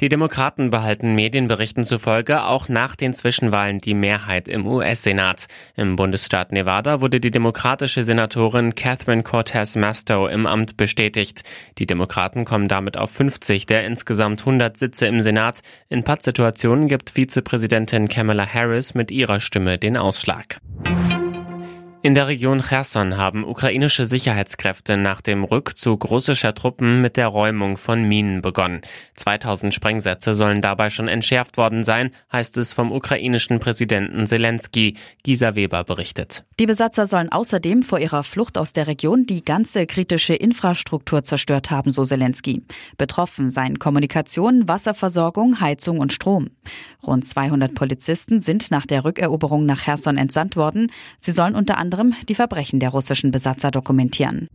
Die Demokraten behalten Medienberichten zufolge auch nach den Zwischenwahlen die Mehrheit im US-Senat. Im Bundesstaat Nevada wurde die demokratische Senatorin Catherine Cortez Masto im Amt bestätigt. Die Demokraten kommen damit auf 50 der insgesamt 100 Sitze im Senat. In Pattsituationen gibt Vizepräsidentin Kamala Harris mit ihrer Stimme den Ausschlag. In der Region Cherson haben ukrainische Sicherheitskräfte nach dem Rückzug russischer Truppen mit der Räumung von Minen begonnen. 2000 Sprengsätze sollen dabei schon entschärft worden sein, heißt es vom ukrainischen Präsidenten Zelensky. Gisa Weber berichtet. Die Besatzer sollen außerdem vor ihrer Flucht aus der Region die ganze kritische Infrastruktur zerstört haben, so Zelensky. Betroffen seien Kommunikation, Wasserversorgung, Heizung und Strom. Rund 200 Polizisten sind nach der Rückeroberung nach Cherson entsandt worden. Sie sollen unter anderem anderem die Verbrechen der russischen Besatzer dokumentieren.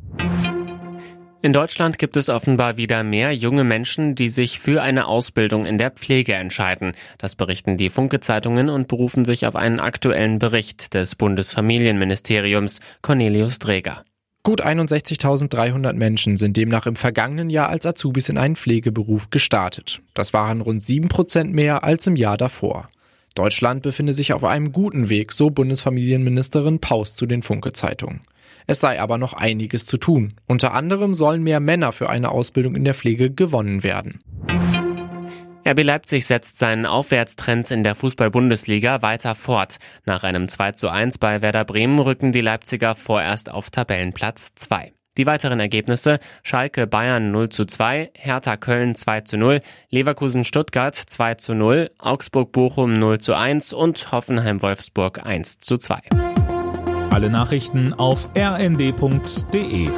In Deutschland gibt es offenbar wieder mehr junge Menschen, die sich für eine Ausbildung in der Pflege entscheiden. Das berichten die Funke-Zeitungen und berufen sich auf einen aktuellen Bericht des Bundesfamilienministeriums Cornelius Dreger. Gut 61.300 Menschen sind demnach im vergangenen Jahr als Azubis in einen Pflegeberuf gestartet. Das waren rund 7 Prozent mehr als im Jahr davor. Deutschland befinde sich auf einem guten Weg, so Bundesfamilienministerin Paus zu den Funke-Zeitungen. Es sei aber noch einiges zu tun. Unter anderem sollen mehr Männer für eine Ausbildung in der Pflege gewonnen werden. RB Leipzig setzt seinen Aufwärtstrend in der Fußball-Bundesliga weiter fort. Nach einem 2 zu 1 bei Werder Bremen rücken die Leipziger vorerst auf Tabellenplatz 2. Die weiteren Ergebnisse Schalke Bayern 0 zu 2, Hertha Köln 2 zu 0, Leverkusen Stuttgart 2 zu 0, Augsburg Bochum 0 zu 1 und Hoffenheim Wolfsburg 1 zu 2. Alle Nachrichten auf rnd.de